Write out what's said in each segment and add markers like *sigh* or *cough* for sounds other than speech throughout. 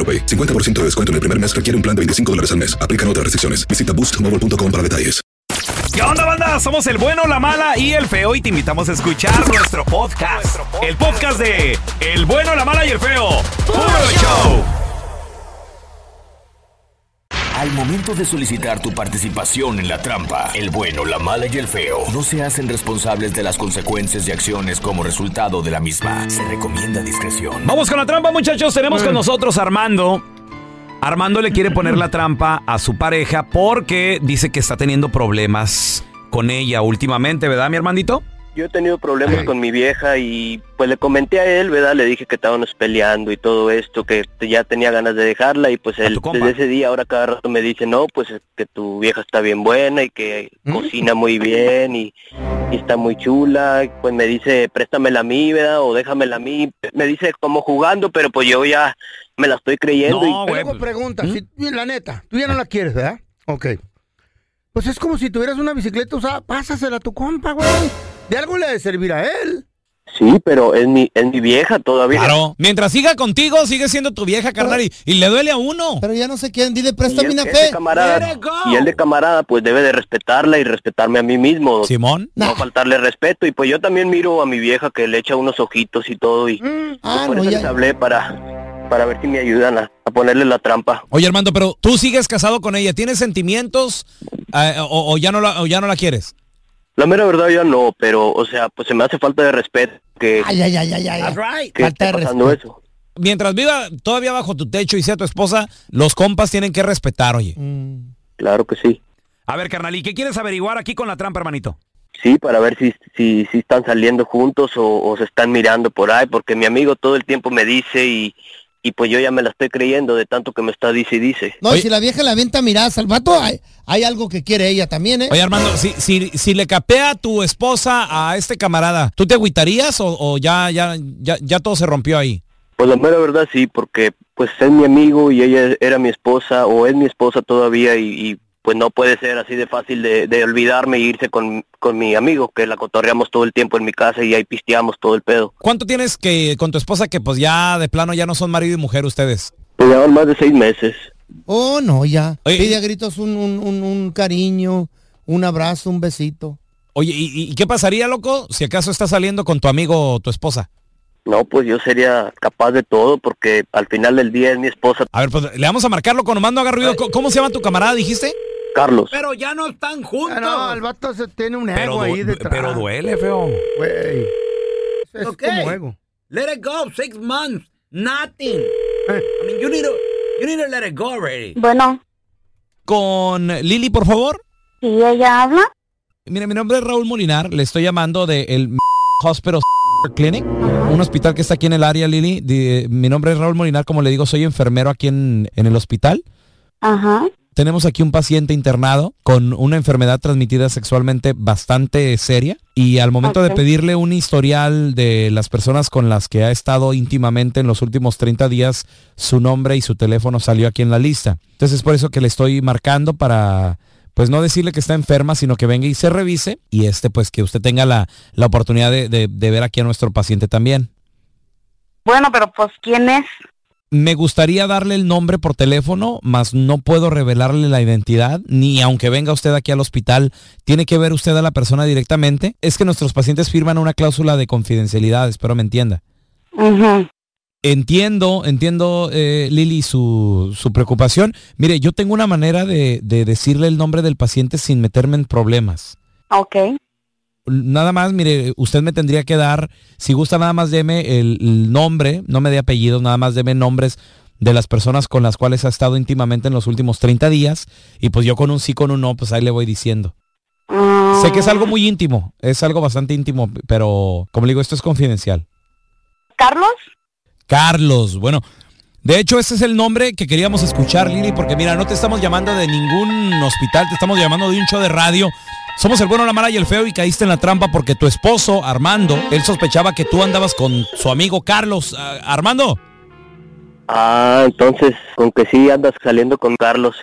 AroPay. 50% de descuento en el primer mes requiere un plan de 25 dólares al mes. Aplican otras restricciones. Visita boostmobile.com para detalles. ¿Qué onda, banda? Somos el bueno, la mala y el feo y te invitamos a escuchar nuestro podcast. El podcast de El bueno, la mala y el feo. ¡Puro show! Al momento de solicitar tu participación en la trampa, el bueno, la mala y el feo no se hacen responsables de las consecuencias y acciones como resultado de la misma. Se recomienda discreción. Vamos con la trampa, muchachos. Tenemos con nosotros a Armando. Armando le quiere poner la trampa a su pareja porque dice que está teniendo problemas con ella últimamente, ¿verdad, mi Armandito? Yo he tenido problemas con mi vieja y pues le comenté a él, ¿verdad? Le dije que estábamos peleando y todo esto, que ya tenía ganas de dejarla y pues él desde ese día ahora cada rato me dice, no, pues es que tu vieja está bien buena y que cocina muy bien y, y está muy chula. Y, Pues me dice, préstamela a mí, ¿verdad? O déjamela a mí. Me dice como jugando, pero pues yo ya me la estoy creyendo. y, Luego pregunta, si, la neta, tú ya no la quieres, ¿verdad? Ok. Pues es como si tuvieras una bicicleta usada, pásasela a tu compa, güey. De algo le ha de servir a él. Sí, pero es mi, es mi vieja todavía. Claro. Mientras siga contigo, sigue siendo tu vieja, carnal, y, y le duele a uno. Pero ya no sé quién, dile, préstame una fe. camarada, y él de camarada pues debe de respetarla y respetarme a mí mismo. Simón. No faltarle respeto. Y pues yo también miro a mi vieja que le echa unos ojitos y todo. Y Ah, por no, eso ya- les hablé para, para ver si me ayudan a, a ponerle la trampa. Oye, Armando, pero tú sigues casado con ella. ¿Tienes sentimientos eh, o, o ya no la, o ya no la quieres? La mera verdad ya no, pero o sea, pues se me hace falta de respeto que, Ay, ay, ay, ay, ay. que esté pasando eso. Mientras viva todavía bajo tu techo y sea tu esposa, los compas tienen que respetar, oye. Claro que sí. A ver, carnal, ¿y qué quieres averiguar aquí con la trampa, hermanito? Sí, para ver si, si, si están saliendo juntos o, o se están mirando por ahí, porque mi amigo todo el tiempo me dice y, y pues yo ya me la estoy creyendo de tanto que me está dice y dice. No, y si la vieja le avienta miradas al vato, hay, hay algo que quiere ella también, ¿eh? Oye, Armando, si, si, si le capea tu esposa a este camarada, ¿tú te agüitarías o, o ya, ya, ya, ya todo se rompió ahí? Pues la mera verdad sí, porque pues es mi amigo y ella era mi esposa o es mi esposa todavía y, y, pues no puede ser así de fácil de, de olvidarme e irse con, con mi amigo, que la cotorreamos todo el tiempo en mi casa y ahí pisteamos todo el pedo. ¿Cuánto tienes que con tu esposa que pues ya de plano ya no son marido y mujer ustedes? Pues llevan más de seis meses. Oh, no, ya. Oye, Pide a gritos un, un, un, un cariño, un abrazo, un besito. Oye, ¿y, y qué pasaría, loco, si acaso estás saliendo con tu amigo o tu esposa? No, pues yo sería capaz de todo porque al final del día es mi esposa. A ver, pues le vamos a marcarlo con mando haga ruido. ¿Cómo- ¿Cómo se llama tu camarada, dijiste? Carlos. Pero ya no están juntos. Ah, no, el vato se tiene un Pero, ego ahí detrás. pero duele, feo. Güey. Es Ok. como ego. Let it go. Six months. Nothing. I mean, you need to, you need to let it go already. Bueno, Con Lili, por favor. si ella habla, Mire, mi nombre es Raúl Molinar. Le estoy llamando de el Hospital Clinic, un hospital que está aquí en el área, Lili. Di- mi nombre es Raúl Molinar. Como le digo, soy enfermero aquí en, en el hospital. ajá, tenemos aquí un paciente internado con una enfermedad transmitida sexualmente bastante seria y al momento de pedirle un historial de las personas con las que ha estado íntimamente en los últimos 30 días, su nombre y su teléfono salió aquí en la lista. Entonces es por eso que le estoy marcando para pues no decirle que está enferma, sino que venga y se revise y este pues que usted tenga la, la oportunidad de, de- de ver aquí a nuestro paciente también. Bueno, pero pues, ¿quién es? Me gustaría darle el nombre por teléfono, mas no puedo revelarle la identidad, ni aunque venga usted aquí al hospital, tiene que ver usted a la persona directamente. Es que nuestros pacientes firman una cláusula de confidencialidad, espero me entienda. Entiendo, entiendo, eh, Lili, su, su preocupación. Mire, yo tengo una manera de, de decirle el nombre del paciente sin meterme en problemas. Ok. Nada más, mire, usted me tendría que dar, si gusta nada más deme el, el nombre, no me dé apellidos, nada más deme nombres de las personas con las cuales ha estado íntimamente en los últimos 30 días y pues yo con un sí, con un no, pues ahí le voy diciendo. Sé que es algo muy íntimo, es algo bastante íntimo, pero como le digo, esto es confidencial. ¿Carlos? Carlos, bueno, de hecho ese es el nombre que queríamos escuchar, Lili, porque mira, no te estamos llamando de ningún hospital, te estamos llamando de un show de radio. Somos el bueno, la mala y el feo y caíste en la trampa porque tu esposo, Armando, él sospechaba que tú andabas con su amigo Carlos. Ah, Armando. Ah, entonces, con que sí andas saliendo con Carlos.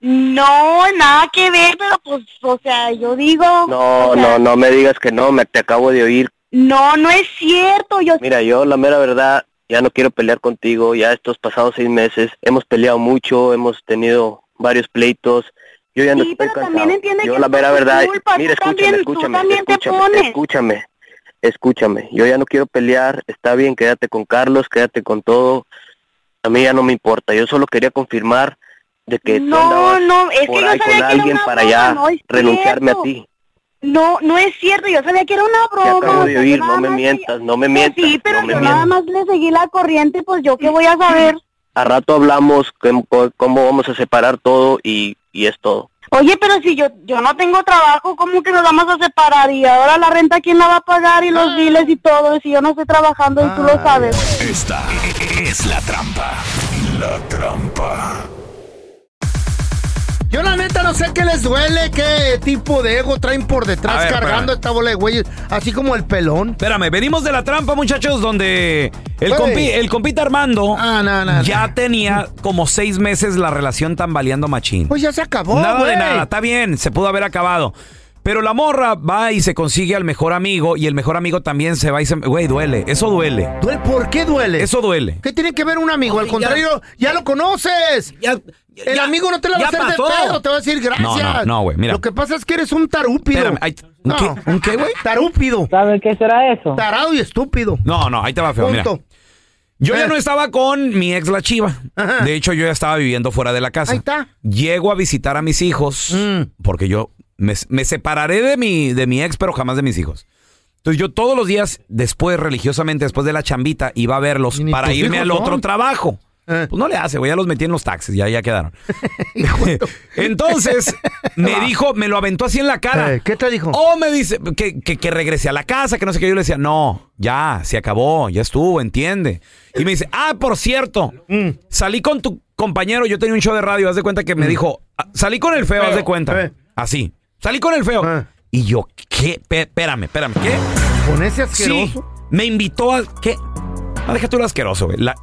No, nada que ver, pero pues, o sea, yo digo... No, o sea, no, no me digas que no, me te acabo de oír. No, no es cierto, yo... Mira, yo la mera verdad, ya no quiero pelear contigo, ya estos pasados seis meses hemos peleado mucho, hemos tenido varios pleitos, yo ya no estoy cansado. también entiende yo que la tu verdad, culpa, mira, escúchame, escúchame, escúchame, escúchame, escúchame, yo ya no quiero pelear, está bien, quédate con Carlos, quédate con todo, a mí ya no me importa, yo solo quería confirmar de que tú No, andabas no, es por yo ahí con alguien para broma, ya no renunciarme a ti. No, no es cierto, yo sabía que era una Te broma. acabo de oír, no me mientas, no me Pues mientas, sí, pero no me yo mientas. nada más le seguí la corriente, pues yo qué voy a saber. A rato hablamos cómo, cómo vamos a separar todo y, y es todo. Oye, pero si yo yo no tengo trabajo, ¿cómo que nos vamos a separar? Y ahora la renta, ¿quién la va a pagar? Y los biles y todo, si yo no estoy trabajando y tú lo sabes. Esta es la trampa. La trampa. Yo la neta no sé qué les duele, qué tipo de ego traen por detrás ver, cargando espérame. esta bola de güeyes, así como el pelón. Espérame, venimos de la trampa, muchachos, donde el, compi, el compita Armando Ah, no, no, ya tenía como seis meses la relación tambaleando machín. Pues ya se acabó, Nada de güey. nada, está bien, se pudo haber acabado. Pero la morra va y se consigue al mejor amigo y el mejor amigo también se va y se... Güey, duele, eso duele. Duele, ¿Por qué duele? Eso duele. ¿Qué tiene que ver un amigo? Al ya- contrario, ya, lo conoces. Ya, El ya- amigo no te la va a ya hacer pasó. de pedo, te va a decir gracias. No, no, no, güey, mira. Lo que pasa es que eres un tarúpido. Espérame, ¿un No. qué? ¿Un qué, güey? Tarúpido. ¿Sabe qué será eso? Tarado y estúpido. No, no, ahí te va feo, mira. Punto. Yo ya no estaba con mi ex la chiva. Ajá. De hecho, yo ya estaba viviendo fuera de la casa. Ahí está. Llego a visitar a mis hijos Mm. porque yo me, me separaré de mi, de mi ex, pero jamás de mis hijos. Entonces yo todos los días, después, religiosamente, después de la chambita, iba a verlos ¿Y ni para irme al otro son? trabajo. Eh. Pues no le hace, güey, ya los metí en los taxis, ya, ya quedaron. *laughs* *laughs* Entonces, me dijo, me lo aventó así en la cara. Eh, ¿Qué te dijo? O me dice que, que, que regrese a la casa, que no sé qué. Yo le decía, no, ya, se acabó, ya estuvo, entiende. Y me dice, *laughs* ah, por cierto, Mm. salí con tu compañero, yo tenía un show de radio, haz de cuenta que me dijo, "Ah, salí con el feo, haz de cuenta. eh. Así, salí con el feo. Ah. Y yo, ¿qué? Espérame, espérame, ¿qué? Con ese Sí, asqueroso. me invitó a, ¿qué? No, deja tú lo asqueroso, güey. La,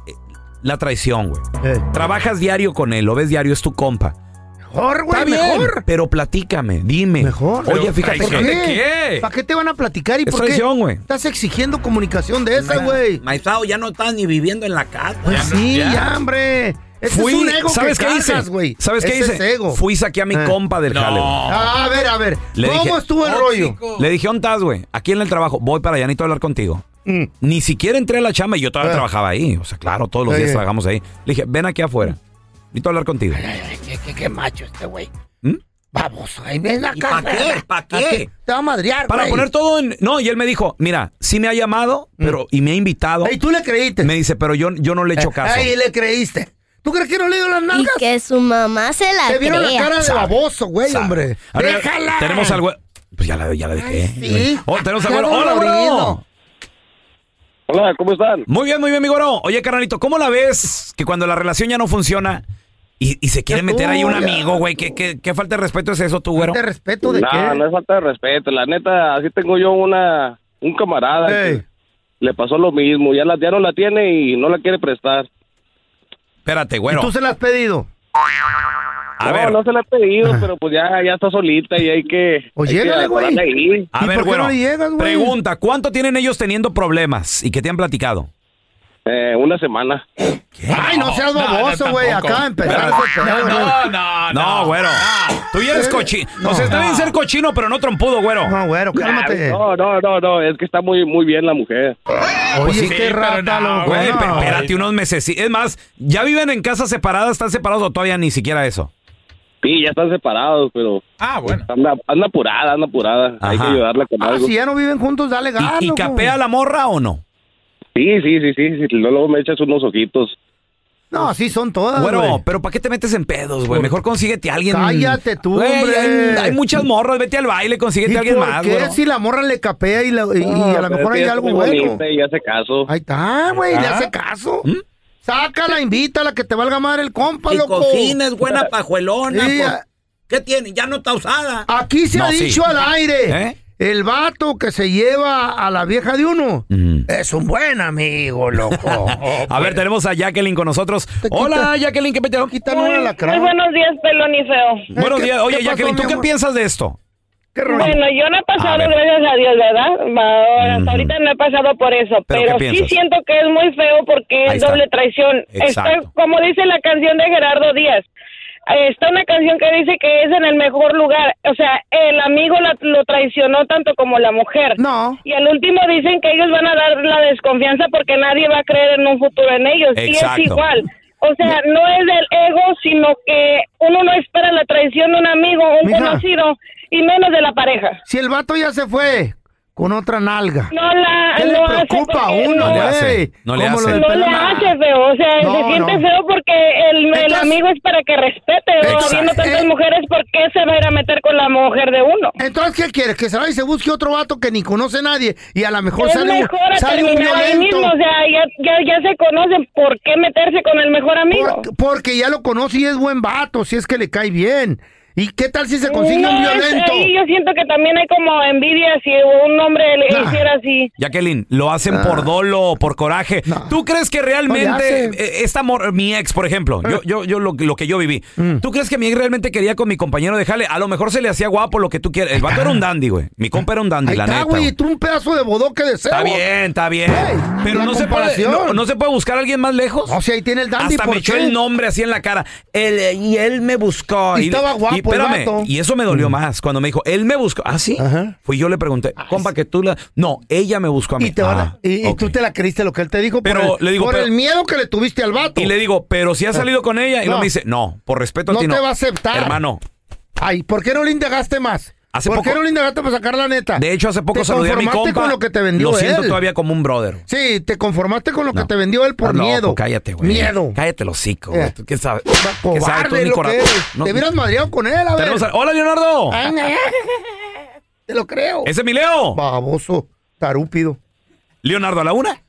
la traición, güey. Eh. Trabajas diario con él, lo ves diario, es tu compa. Mejor, güey, Está bien, mejor. pero platícame, dime. Mejor. Oye, fíjate ¿Por que... qué? ¿Para qué te van a platicar y Es por qué? traición, güey. Estás exigiendo comunicación de esa, güey. Maizao, ya no estás ni viviendo en la casa. Pues sí, ya, hombre. Ese Fui, es un ego ¿sabes que qué hice? güey. ¿Sabes qué hice? es ego. Fui y saqué a mi Eh. compa del jale, güey. Ah, a ver, a ver. Le ¿Cómo dije- estuvo el rollo? Le dije, ¿dónde güey? Aquí en el trabajo. Voy para allá, necesito hablar contigo. Mm. Ni siquiera entré a la chamba y yo todavía Eh. trabajaba ahí. O sea, claro, todos los días trabajamos ahí. Le dije, ven aquí afuera. Necesito hablar contigo. ¿Qué, qué, qué macho este güey? ¿Mm? Vamos, ahí ven acá. ¿Y pa' qué? ¿Pa' qué? Te va a madrear, Para güey. poner todo en... No, y él me dijo, mira, sí me ha llamado, pero y me ha invitado. Ey, tú le creíste. Me dice, pero yo, yo no le he hecho *laughs* caso. Ahí le creíste. ¿Tú crees que no le dio las Y nalgas? que su mamá se la Te vieron la crea. cara de Sabe, baboso, güey, sabe. hombre. A ver, Déjala. Tenemos algo... Pues ya la, ya la dejé. sí. Oh, tenemos algo... Hola, güero. Hola, ¿cómo están? Muy bien, muy bien, mi güero. Oye, carnalito, ¿cómo la ves que cuando la relación ya no funciona, Y, y se quiere Ya meter ahí un ya. amigo, güey. ¿Qué, qué, qué falta de respeto es eso, tú, güero? ¿De respeto de no, qué? no es falta de respeto. La neta, así tengo yo una un camarada que le pasó lo mismo. Ya, la, ya no la tiene y no la quiere prestar. Espérate, ¿Y güero. tú se la has pedido? A no, ver. no se la he pedido, pero pues ya, ya está solita y hay que... Hay que llégale, güey. A ¿Y ver, por qué güero. no le llegas, güey? pregunta, ¿cuánto tienen ellos teniendo problemas y qué te han platicado? Eh, una semana. Ay, no seas baboso, güey. Acá ese pedo, güey. no, No, güero. Tú ya eres cochino. No. o sea, está bien ser cochino, pero no trompudo, güero. No, güero, cálmate. No, no, no, no, es que está muy, muy bien la mujer. Oye, sí, qué pero rata, no, loco. Güey, no. pe- espérate unos meses. Es más, ¿ya viven en casas separadas? ¿Están separados o todavía ni siquiera eso? Sí, ya están separados, pero Ah, bueno. anda, anda apurada, anda apurada. Hay que ayudarla con Ah, algo. si ya no viven juntos, dale gas, ¿Y, y capea la morra o no? Sí, sí, sí, sí, sí. Luego me echas unos ojitos. No, así son todas, Bueno, güey. pero ¿para qué te metes en pedos, güey? Mejor consíguete a alguien. Cállate tú, Güey, hombre. Hay, hay muchas morras, vete al baile, consíguete ¿Y a alguien por más, qué güey. si la morra le capea y, la- y- a lo mejor hay algo bueno? Y hace caso. Ahí está, güey, le hace caso. Sácala, invítala, que te valga madre el compa, Y loco. cocina es buena *laughs* pajuelona. Sí, pues. ¿Qué tiene? Ya no está usada. Aquí se No, ha sí. dicho al aire. ¿Eh? El vato que se lleva a la vieja de uno es un buen amigo, loco. *laughs* A ver, tenemos a Jacqueline con nosotros. Hola, Jacqueline, ¿qué peteo? Quitan una lacra. Muy buenos días, pelón y feo. Buenos ¿qué- días. Oye, qué pasó, Jacqueline, ¿tú qué piensas de esto? Bueno, yo no he A pasado, ver. gracias a Dios, ¿verdad? Va, Hasta ahorita no he pasado por eso, ¿Pero sí siento que es muy feo porque Ahí es está. doble traición. Está, como dice la canción de Gerardo Díaz, eh, está una canción que dice que es en el mejor lugar. O sea, el amigo la- lo traicionó tanto como la mujer. No. Y al último dicen que ellos van a dar la desconfianza porque nadie va a creer en un futuro en ellos. Y Exacto. es igual. O sea, no es del ego, sino que uno no espera la traición de un amigo, un Mija. conocido, y menos de la pareja. Si el vato ya se fue con otra nalga. No la ¿Qué le no hace preocupa a uno, No le hace, güey? no le hace. No le hace feo, o sea, No, se siente no. feo porque el, el Entonces- amigo es para que respete, Exacto. habiendo tantas Eh. mujeres, ¿por qué se va a ir a meter con la mujer de uno? Entonces, ¿qué quieres? Que se vaya y se busque otro vato que ni conoce a nadie y a lo mejor es sale un, mejor a sale un violento. mismo, o sea, ya, ya, ya se conocen, ¿por qué meterse con el mejor amigo? Por- porque ya lo conoce y es buen vato, si es que le cae bien. ¿Y qué tal si se consigue No, un violento? ahí yo siento que también hay como envidia si un hombre le Nah. hiciera así. Jacqueline, ¿lo hacen por dolo o por coraje? ¿Tú crees que realmente eh, esta mor- mi ex, por ejemplo, yo, yo, yo lo, lo que yo viví, Mm. ¿tú crees que mi ex realmente quería con mi compañero de jale? A lo mejor se le hacía guapo lo que tú quieras. El vato era un dandy, güey. Mi compa era un dandy, Ahí la está, neta. güey, y tú un pedazo de bodoque de cebo. Está bien, está bien. Pero no se, puede, no, no se puede buscar a alguien más lejos. No, si ahí tiene el dandy, Hasta ¿por me echó el nombre así en la cara. Él- y él me buscó. Y estaba guapo el espérame, vato. y eso me dolió más cuando me dijo, él me buscó. ¿Ah, sí? Ajá. Fui yo le pregunté, compa, que tú la... No, ella me buscó a mí. Y, te van a- Ah, y, y ok. tú te la creíste lo que él te dijo Pero por, el, le digo, por pero- el miedo que le tuviste al vato. Y le digo, pero si has salido con ella. Y No. luego me dice, no, por respeto a No ti no. te va a aceptar. Hermano, Ay, ¿por qué no le indagaste más? Hace ¿Por poco- qué no le indagaste para sacar la neta? de hecho, hace poco saludé a mi conformaste compa. con lo que te vendió Lo siento él. todavía como un brother. Sí, te conformaste con lo que No. te vendió él por loco, miedo. cállate, güey. Miedo. Cállate los hocico, Eh. güey. ¿Tú ¿Qué sabes? ¿Qué sabes tú lo corazón? que eres. No- Te hubieras madreado con él, a ver. A- Hola, Leonardo. Te lo creo. Ese es mi Leo. Baboso, tarúpido. Leonardo a la una.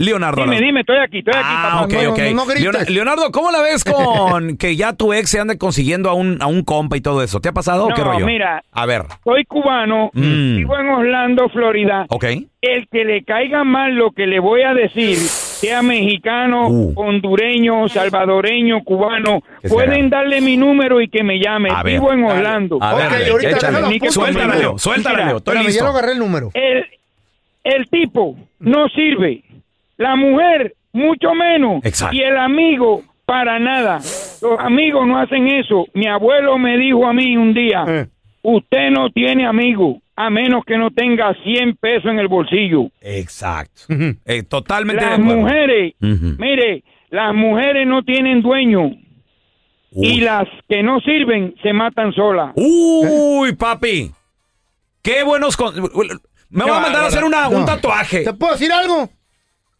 Leonardo Dime, dime, estoy aquí, estoy aquí. Ah, papá. ok, no, no Leonardo, ¿cómo la ves con *laughs* que ya tu ex se ande consiguiendo a un, a un compa y todo eso? ¿Te ha pasado o qué No, rollo? mira. A ver. Soy cubano, Mm. vivo en Orlando, Florida. Ok. El que le caiga mal lo que le voy a decir, sea mexicano, Uh. hondureño, salvadoreño, cubano, ¿Qué pueden será? darle mi número y que me llame. A ver, vivo en. Orlando. A ver, Ok, dale, ahorita échale. Leo. Leo. Estoy ya lo agarré el número. El, el tipo no sirve. La mujer, mucho menos. Exacto. Y el amigo, para nada. Los amigos no hacen eso. Mi abuelo me dijo a mí un día, Eh. usted no tiene amigo a menos que no tenga 100 pesos en el bolsillo. Exacto. Eh, totalmente de Las acuerdo. mujeres, mire, las mujeres no tienen dueño. Uy. Y las que no sirven se matan solas. Uy, papi. Qué buenos. con- Me voy a mandar a hacer una, un tatuaje. ¿Te puedo decir algo?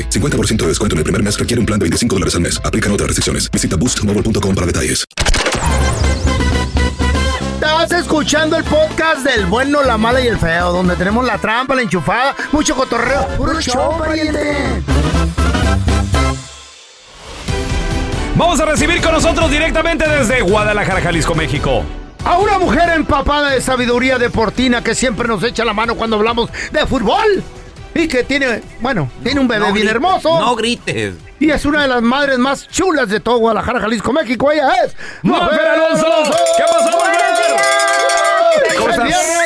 50% de descuento en el primer mes requiere un plan de 25 dólares al mes. Aplican otras restricciones. Visita boostmobile.com para detalles. Estás escuchando el podcast del bueno, la mala y el feo, donde tenemos la trampa, la enchufada, mucho cotorreo. ¡Puro show, pariente! Vamos a recibir con nosotros directamente desde Guadalajara, Jalisco, México. A una mujer empapada de sabiduría deportina que siempre nos echa la mano cuando hablamos de fútbol. Y que tiene, bueno, tiene un bebé No bien grites, hermoso. No grites. Y es una de las madres más chulas de todo Guadalajara, Jalisco, México. Ella es ¡Mafer Alonso! ¿Qué pasó, Mafer? ¿Cómo estás?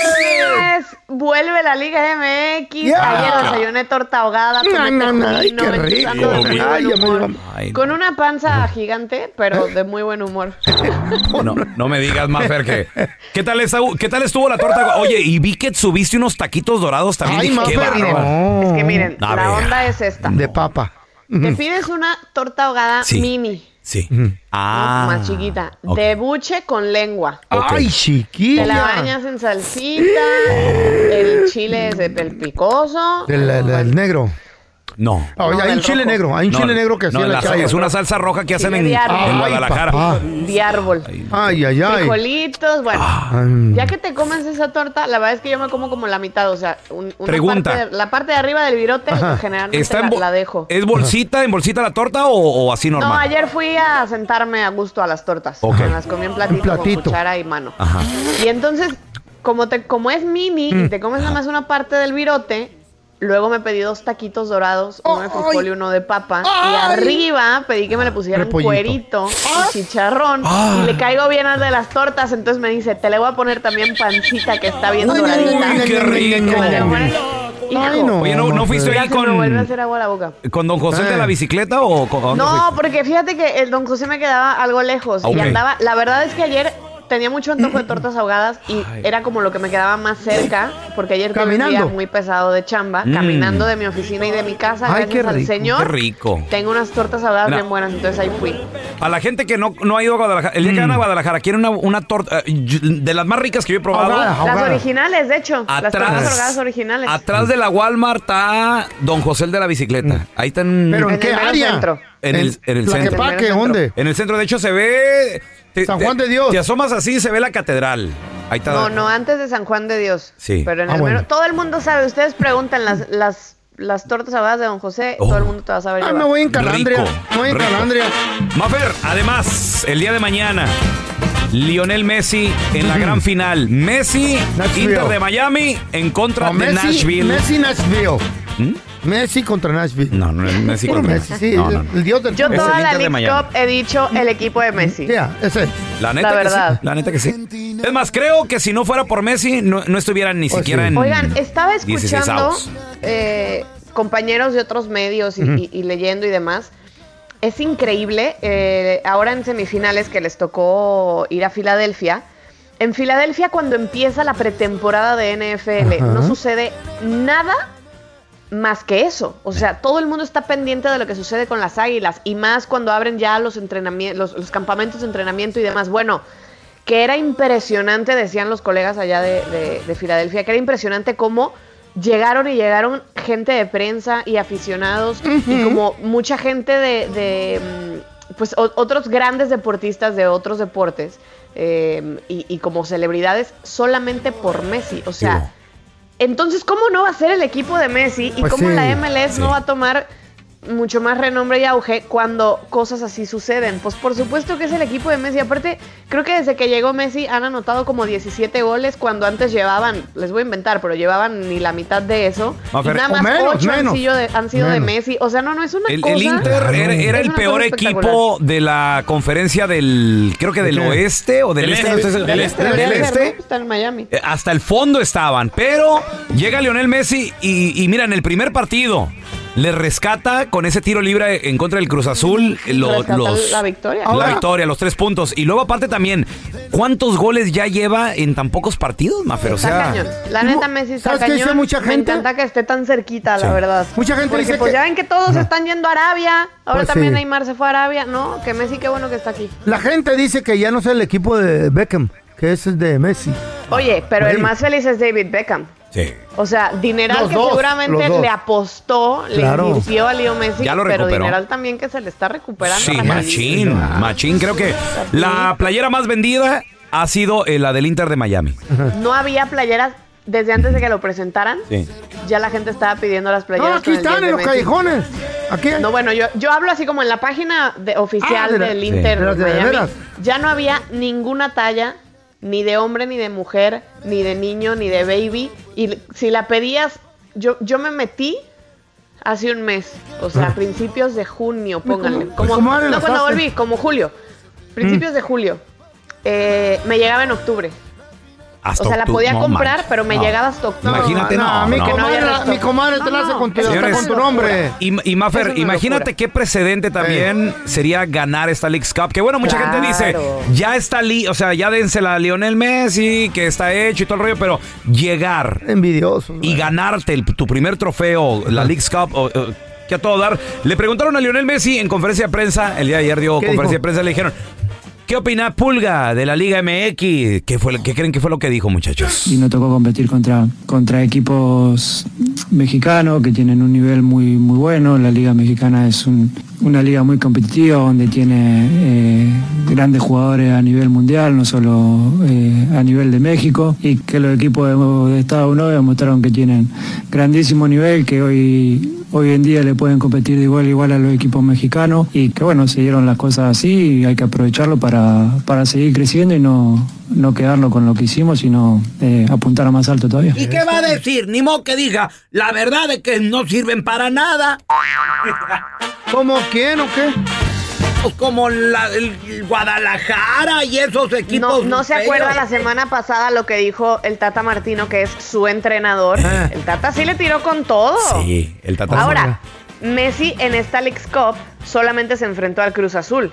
Vuelve la Liga MX. Yeah. Ayer desayuné torta ahogada, Na, na, na, ay, tejino, qué rico. dando de muy Ay, Ay, Con una panza gigante, pero de muy buen humor. *laughs* no, no me digas, Mafer, que... ¿Qué tal, estuvo, ¿Qué tal estuvo la torta? Oye, y vi que subiste unos taquitos dorados también. Ay, Mafer, no. Es que miren, A la ver. onda es esta. De papa. Te pides una torta ahogada Sí. mini, Sí. Ah. más chiquita, ok. de buche con lengua. Ay, chiquilla. Te la bañas en salsita, el chile es de pel picoso. Del, del negro. No. Ah, Oye, No, hay un chile rojo. negro. Hay un No, chile negro que no, hacía la. Es una salsa roja que hacen en, de árbol. en Ay, Guadalajara. papá. De árbol. Ay, ay, ay. Frijolitos, bueno. Ay. Ya que te comes esa torta, la verdad es que yo me como como la mitad, o sea, un- una Pregunta. parte de- la parte de arriba del virote Ajá. generalmente ¿Está en la, la dejo. ¿Es bolsita, en bolsita la torta o, o así No, normal? ayer fui a sentarme a gusto a las tortas. Ok. Me las comí en platito, En platito. con cuchara y mano. Ajá. Y entonces, como te como es mini Mm. y te comes nada más una parte del virote, luego me pedí dos taquitos dorados, uno de frijol y uno de papa. Y arriba pedí que me le pusieran Repollito. cuerito y chicharrón. Y le caigo bien al de las tortas, entonces me dice, te le voy a poner también pancita que está bien Ay, doradita. ay, qué ay, rico. Hijo, no. Oye, ¿no, no fuiste ahí me vuelve a con, hacer agua a la boca. con don José de Eh. la bicicleta o con No, fuiste? porque fíjate que el don José me quedaba algo lejos y andaba. La verdad es que ayer tenía mucho antojo de *clears throat* tortas ahogadas y era como lo que me quedaba más cerca, porque ayer tuve un día muy pesado de chamba, Mm. caminando de mi oficina y de mi casa, Ay, gracias al rico, Señor. Qué rico. Tengo unas tortas ahogadas bien buenas, entonces ahí fui. A la gente que no, no ha ido a Guadalajara, el día que van a Guadalajara, quiere una, una torta eh, de las más ricas que yo he probado. Ahogada. Las originales, de hecho, las tortas Atrás, ahogadas originales. atrás de la Walmart está Don José el de la bicicleta. Ahí están. ¿Pero en En qué área? centro. En el- en el centro. En el ¿dónde? En el centro, de hecho, se ve. Te- San te- Juan de Dios. Te asomas así, se ve la catedral. Ahí está. No, no, antes de San Juan de Dios. Sí. Pero en Ah, el bueno. mero- todo el mundo sabe, ustedes preguntan las, las, las tortas ahogadas de don José, Oh. todo el mundo te va a saber. Ay, llevar. me voy en Calandria. Rico, Me voy en rico. Calandria. Mafer, además, el día de mañana, Lionel Messi en la gran final. Messi, Nashville. Inter de Miami, en contra No, de Messi, Nashville. Messi, Nashville. ¿Mm? Messi contra Nashville. No, no, es Messi contra Messi, sí. No, no, no. El dios del Yo toda la League. Cup he dicho el equipo de Messi. Ya, ese. La neta La que verdad. sí. La neta que sí. Es más, creo que si no fuera por Messi, no, no estuvieran ni Pues siquiera sí. en. Oigan, estaba 16 escuchando eh, compañeros de otros medios y, y- y leyendo y demás. Es increíble, eh, ahora en semifinales que les tocó ir a Filadelfia. En Filadelfia cuando empieza la pretemporada de NFL Ajá. no sucede nada más que eso. O sea, todo el mundo está pendiente de lo que sucede con las águilas y más cuando abren ya los entrenamientos, los, los campamentos de entrenamiento y demás. Bueno, que era impresionante, decían los colegas allá de, de- de Filadelfia, que era impresionante cómo llegaron y llegaron gente de prensa y aficionados y como mucha gente de, de, mm, pues o- otros grandes deportistas de otros deportes eh, y, y como celebridades solamente por Messi. O sea, entonces, ¿cómo no va a ser el equipo de Messi y Pues cómo sí, la MLS sí. no va a tomar mucho más renombre y auge cuando cosas así suceden? Pues por supuesto que es el equipo de Messi. Aparte, creo que desde que llegó Messi han anotado como 17 goles cuando antes llevaban, les voy a inventar, pero llevaban ni la mitad de eso. Y nada más menos, 8 han menos. sido, de, han sido de Menos. Messi. O sea, no, no es una El, cosa. el Inter era, el peor equipo de la conferencia del, creo que del oeste o del, Del este. este, del este, del este. ¿no? Está en Miami. Eh, Hasta el fondo estaban, pero llega Lionel Messi y, y mira, en el primer partido le rescata con ese tiro libre en contra del Cruz Azul lo- los, la victoria. la Ahora- victoria, los tres puntos. Y luego aparte también, ¿cuántos goles ya lleva en tan pocos partidos, Mafer? O Está sea, cañón. La neta Messi está ¿sabes qué dice mucha gente? Me encanta que esté tan cerquita, la verdad. Mucha gente Porque dice pues que- ya ven que todos están yendo a Arabia. Ahora Pues también sí. Neymar se fue a Arabia. No, que Messi qué bueno que está aquí. La gente dice que ya no es el equipo de Beckham, que ese es de Messi. Oye, pero el más feliz es David Beckham. Sí. O sea, Dineral Los que dos, seguramente le apostó, Claro. le invirtió a Leo Messi, Ya lo pero. Dineral también que se le está recuperando. Sí, machín, machín. Creo que la playera más vendida ha sido eh, la del Inter de Miami. No había playeras desde antes de que lo presentaran. Sí. Ya la gente estaba pidiendo las playeras. No, aquí con el están 10 de en los Messi. callejones. Aquí hay. No, bueno, yo, yo hablo así como en la página de- oficial Ah, de la- del sí. Inter De Miami. Ya no había ninguna talla, ni de hombre, ni de mujer, ni de niño, ni de baby. Y si la pedías, yo, yo me metí hace un mes, o sea, a principios de junio, pónganle. ¿Cómo- Como, vale no, cuando volví, como julio. Principios de julio. Eh, me llegaba en octubre. Hasta o sea, la podía No comprar, manches. pero me No. llegaba hasta octubre. Imagínate, no, mi no. comadre, mi comadre te No, la hace no, con tu, con tu nombre. Y, y una imagínate locura. qué precedente también sería ganar esta League's Cup. Que bueno, mucha gente dice, ya está, li o sea, ya dénsela a Lionel Messi, que está hecho y todo el rollo, pero llegar Envidioso. y ganarte el- tu primer trofeo, la League's Cup, o- o- que a todo dar. Le preguntaron a Lionel Messi en conferencia de prensa, el día de ayer dio ¿Qué conferencia dijo? de prensa, le dijeron, ¿qué opina Pulga de la Liga MX? ¿Qué, fue, ¿Qué creen que fue lo que dijo, muchachos? y nos tocó competir contra, contra equipos mexicanos que tienen un nivel muy, muy bueno. La Liga Mexicana es un- una liga muy competitiva donde tiene eh, grandes jugadores a nivel mundial, no solo eh, a nivel de México, y que los equipos de, de Estados Unidos demostraron que tienen grandísimo nivel, que hoy hoy en día le pueden competir de igual a igual a los equipos mexicanos y que bueno, se dieron las cosas así y hay que aprovecharlo para, para seguir creciendo y no, no quedarnos con lo que hicimos, sino eh, apuntar a más alto todavía. ¿Y qué va a decir? Ni modo que diga, la verdad es que no sirven para nada. ¿Cómo quién o qué? Pues como la, el Guadalajara y esos equipos. no se acuerda la semana pasada lo que dijo el Tata Martino, que es su entrenador. Ah. El Tata sí le tiró con todo. Sí, el Tata. Ahora, Messi en esta Leagues Cup solamente se enfrentó al Cruz Azul.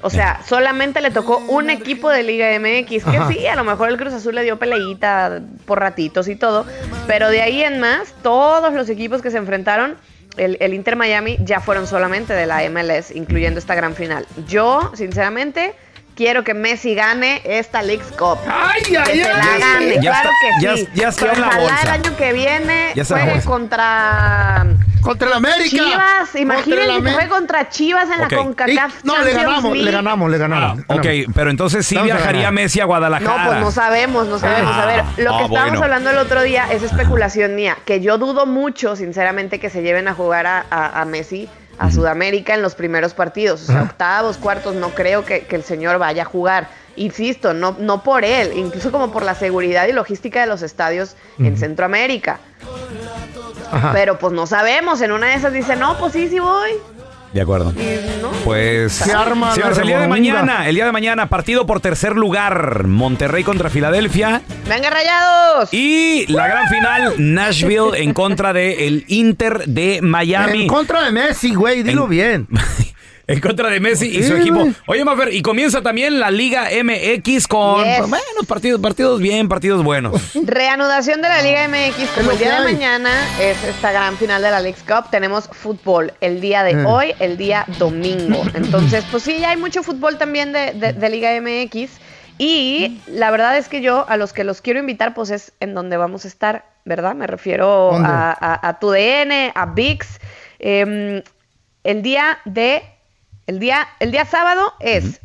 O sea, solamente le tocó un equipo de Liga MX, que Ajá. sí, a lo mejor el Cruz Azul le dio peleita por ratitos y todo, pero de ahí en más, todos los equipos que se enfrentaron, el, el Inter Miami, ya fueron solamente de la MLS, incluyendo esta gran final. Yo, sinceramente, quiero que Messi gane esta Leagues Cup. ¡Ay, que ay, se la ay! gane, Ya claro está- que ya- sí. ya está Que en la ojalá bolsa. el año que viene Ya juegue contra... Contra el América. Chivas, Contra imagínense el que juegue contra Chivas en la CONCACAF Y- no, le ganamos, League. le ganamos, le ganamos. le Ok, pero entonces sí a viajaría. Messi a Guadalajara. No, pues no sabemos, no sabemos. Ah, a ver, lo ah, que estábamos bueno. hablando el otro día es especulación mía, que yo dudo mucho, sinceramente, que se lleven a jugar a, a- a Messi a Sudamérica en los primeros partidos. O sea, octavos, cuartos, no creo que, que el señor vaya a jugar. Insisto, no, no por él, incluso como por la seguridad y logística de los estadios en Centroamérica. Ajá. Pero pues no sabemos, en una de esas dice, no, pues sí, sí voy. De acuerdo. Y no. Pues, Se arma señores, el día de mañana, el día de mañana, partido por tercer lugar, Monterrey contra Filadelfia ¡Venga, rayados! y la gran final, Nashville en contra de el Inter de Miami. En contra de Messi, güey, dilo En- bien. *laughs* En contra de Messi y su equipo. Oye, Mafer, y comienza también la Liga MX con Yes. bueno, partidos, partidos bien, partidos buenos. *laughs* Reanudación de la Liga MX. Como el día de mañana es esta gran final de la Leagues Cup, tenemos fútbol el día de Eh. hoy, el día domingo. Entonces, pues sí, ya hay mucho fútbol también de, de- de Liga MX. Y la verdad es que yo a los que los quiero invitar, pues es en donde vamos a estar, ¿verdad? Me refiero a, a, a TUDN, a VIX. Em, el día de. El día, el día sábado es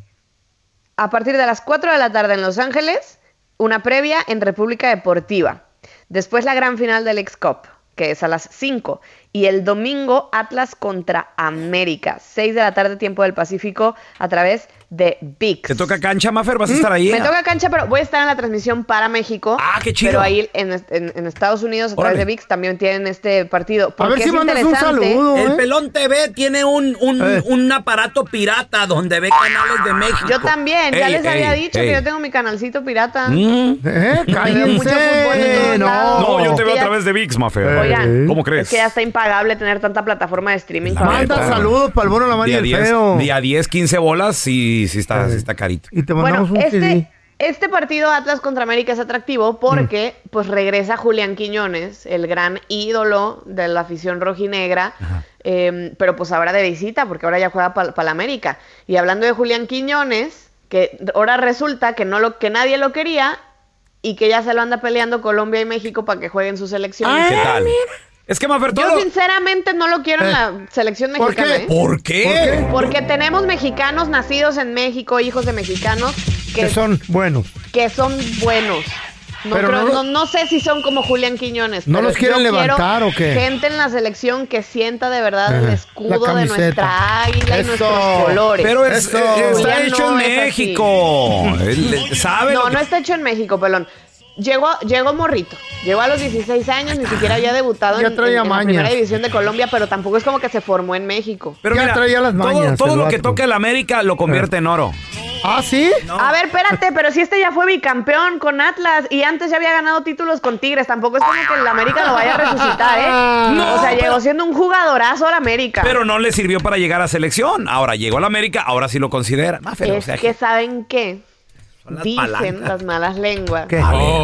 a partir de las 4 de la tarde en Los Ángeles, una previa en República Deportiva. Después la gran final del X Cup, que es a las 5. Y el domingo Atlas contra América, 6 de la tarde tiempo del Pacífico a través de VIX. ¿Te toca cancha, Mafer? ¿Vas a estar ahí? Me toca cancha, pero voy a estar en la transmisión para México. Ah, qué chido. Pero ahí en, en- en Estados Unidos, a través Órale. de VIX, también tienen este partido. A ver si es mandas un interesante. saludo, El ¿eh? Pelón TV tiene un, un, Eh. un aparato pirata donde ve canales de México. Yo también, ya Ey, les había ey, dicho ey. que yo tengo mi canalcito pirata. Mm. ¿Eh? mucho fútbol en todos Cállense. lados. No. No, yo te veo a través de VIX, Mafer. Oigan, ¿Cómo Es crees? que ya está impagable tener tanta plataforma de streaming. La Manda neta. saludos para el bueno, la mano y Día el 10, feo. día 10, 15 bolas, sí, sí está, sí está carito. Y te Bueno, mandamos un este, CD. este partido Atlas contra América es atractivo porque pues regresa Julián Quiñones, el gran ídolo de la afición rojinegra, eh, pero pues ahora de visita porque ahora ya juega para la América. Y hablando de Julián Quiñones, que ahora resulta que no lo que nadie lo quería y que ya se lo anda peleando Colombia y México para que jueguen sus selecciones. ¿Qué tal? Es que Mafer, Yo todo- sinceramente no lo quiero en Eh. la selección ¿Por mexicana. qué? ¿eh? ¿Por qué? Porque tenemos mexicanos nacidos en México, hijos de mexicanos, que, Que son buenos. que son buenos. No, Pero creo- no no, lo- no sé si son como Julián Quiñones. ¿No pero los quieren yo levantar o qué? Gente en la selección que sienta de verdad el escudo de nuestra águila y Eso. nuestros colores. Pero es- Eso. está hecho no en. México. *laughs* Él sabe No, no está hecho en México, pelón. Llegó, llegó morrito. Llegó a los 16 años, ni siquiera había debutado Ya en, traía en- en la primera división de Colombia, pero tampoco es como que se formó en México. Pero Ya mira, traía las todo, mañas, todo lo que toca el América lo convierte en oro. ¿Ah, sí? A ver, espérate, pero si este ya fue bicampeón con Atlas y antes ya había ganado títulos con Tigres, tampoco es como que el América lo vaya a resucitar, ¿eh? *laughs* No, o sea, pero- llegó siendo un jugadorazo al América. Pero no le sirvió para llegar a selección. Ahora llegó al América, ahora sí lo considera. Es sea, que saben qué. Son las Dicen palancas. las malas lenguas ver.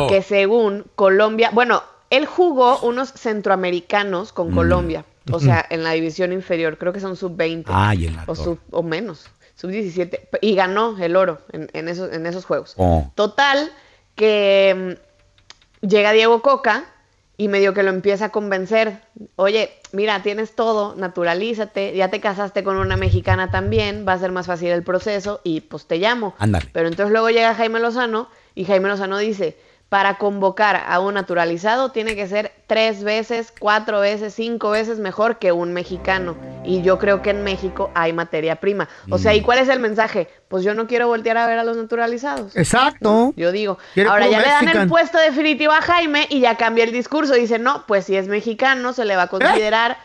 que según Colombia, bueno, él jugó unos centroamericanos Mm. con Colombia, o sea, en la división inferior, creo que son sub-20 Ay, en la o, sub, o menos, sub-17, y ganó el oro en, en esos, en esos juegos. Oh. Total, que mm, llega Diego Coca y medio que lo empieza a convencer. Oye, mira, tienes todo, naturalízate, ya te casaste con una mexicana también, va a ser más fácil el proceso y pues te llamo. Ándale. Pero entonces luego llega Jaime Lozano y Jaime Lozano dice, para convocar a un naturalizado tiene que ser tres veces, cuatro veces, cinco veces mejor que un mexicano. Y yo creo que en México hay materia prima. O sea, Mm. ¿y cuál es el mensaje? Pues yo no quiero voltear a ver a los naturalizados. Exacto. Yo digo, ahora ya le dan el puesto definitivo a Jaime y ya cambia el discurso. Dice, no, pues si es mexicano se le va a considerar,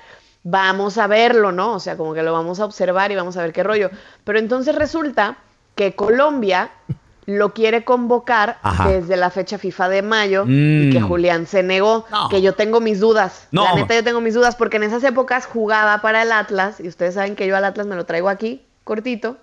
vamos a verlo, ¿no? O sea, como que lo vamos a observar y vamos a ver qué rollo. Pero entonces resulta que Colombia lo quiere convocar Ajá. desde la fecha FIFA de mayo Mm. y que Julián se negó, No. que yo tengo mis dudas. No. La neta yo tengo mis dudas porque en esas épocas jugaba para el Atlas y ustedes saben que yo al Atlas me lo traigo aquí, cortito.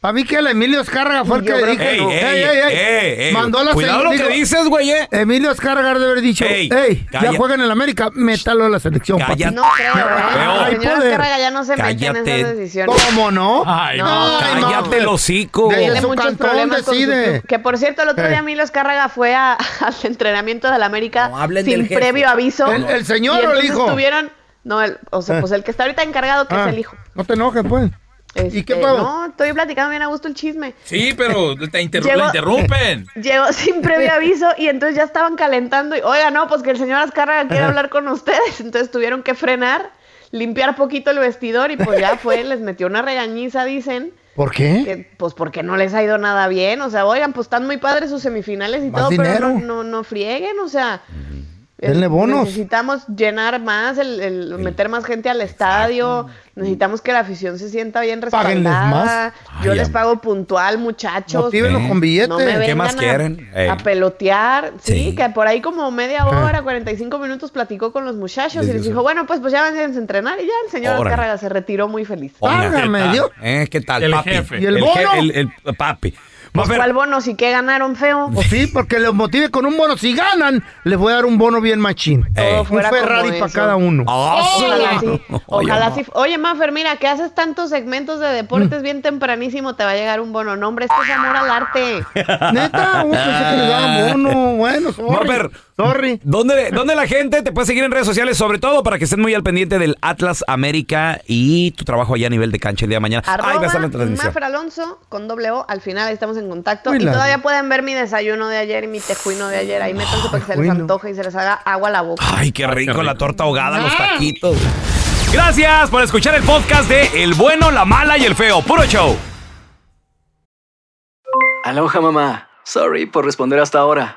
Para mí que el Emilio Escárraga fue el que dijo. que no. Ey, ey, ey, ey. Mandó la Cuidado lo que dices, güey, eh. Emilio Escárraga debe haber dicho, Ey, ey, ya juegan en el América, métalo a la selección, papi". Cállate. No creo, ¿eh? Poder. Azcárraga ya no se mete en esas decisiones. ¿Cómo no? Ay, No, cállate el hocico. Tiene su muchos problemas con su decide. club. Que por cierto, el otro Eh. día Emilio Escárraga fue a- *laughs* al entrenamiento de la América sin del previo aviso. ¿El- el señor o el hijo? Tuvieron, no, el, o sea, Eh. pues el que está ahorita encargado, que Ah, es el hijo. No te enojes, pues. ¿Y qué Este? No, estoy platicando bien a gusto el chisme. Sí, pero te *laughs* interrumpen. Llegó sin previo aviso y entonces ya estaban calentando y, oiga, no, pues que el señor Azcárraga quiere hablar con ustedes. Entonces tuvieron que frenar, limpiar poquito el vestidor y pues ya fue, les metió una regañiza, dicen. ¿Por qué? Que, pues porque no les ha ido nada bien. O sea, oigan, pues están muy padres sus semifinales y Más todo, pero no, no, no frieguen, o sea. Denle bonos. Necesitamos llenar más, el, el meter más gente al estadio. Necesitamos que la afición se sienta bien Páguenles respaldada. más. Yo Ay, les pago puntual, muchachos. Motívenlos con billete. No me ¿Qué vengan más a- quieren? A, pelotear. Sí, Sí. que por ahí como media hora, 45 minutos platicó con los muchachos y Les dijo, bueno, pues pues ya váyanse a entrenar. Y ya el señor Órale. Azcárraga se retiró muy feliz. Págame, ¿qué tal? Dios. Eh, ¿Qué tal, El papi? jefe. ¿Y el bono? El, el papi. Pues, ¿Cuál bono? Si que ganaron feo. Pues sí, porque los motive con un bono. Si ganan, les voy a dar un bono bien machín. Todo Un fuera Ferrari para cada uno. Ojalá sí. Oye, Ojalá sí. Oye, Mafer, mira, que haces tantos segmentos de deportes bien tempranísimo, te va a llegar un bono. No, hombre, esto es amor al arte. Neta, uh, pensé que le daban bono. Bueno, sorry. Mafer, Sorry. ¿dónde, ¿dónde la gente te puede seguir en redes sociales? Sobre todo para que estén muy al pendiente del Atlas América y tu trabajo allá a nivel de cancha el día de mañana. Ay, va a estar Arroba la transmisión. Mafer Alonso con doble O. Al final ahí estamos en contacto. Y todavía pueden ver mi desayuno de ayer y mi tejuino de ayer. Ahí métanse para que se les antoje y se les haga agua a la boca. Ay, qué rico, la torta ahogada, los Ah. taquitos. Gracias por escuchar el podcast de El Bueno, la Mala y el Feo. Puro show. Aloha mamá. Sorry por responder hasta ahora.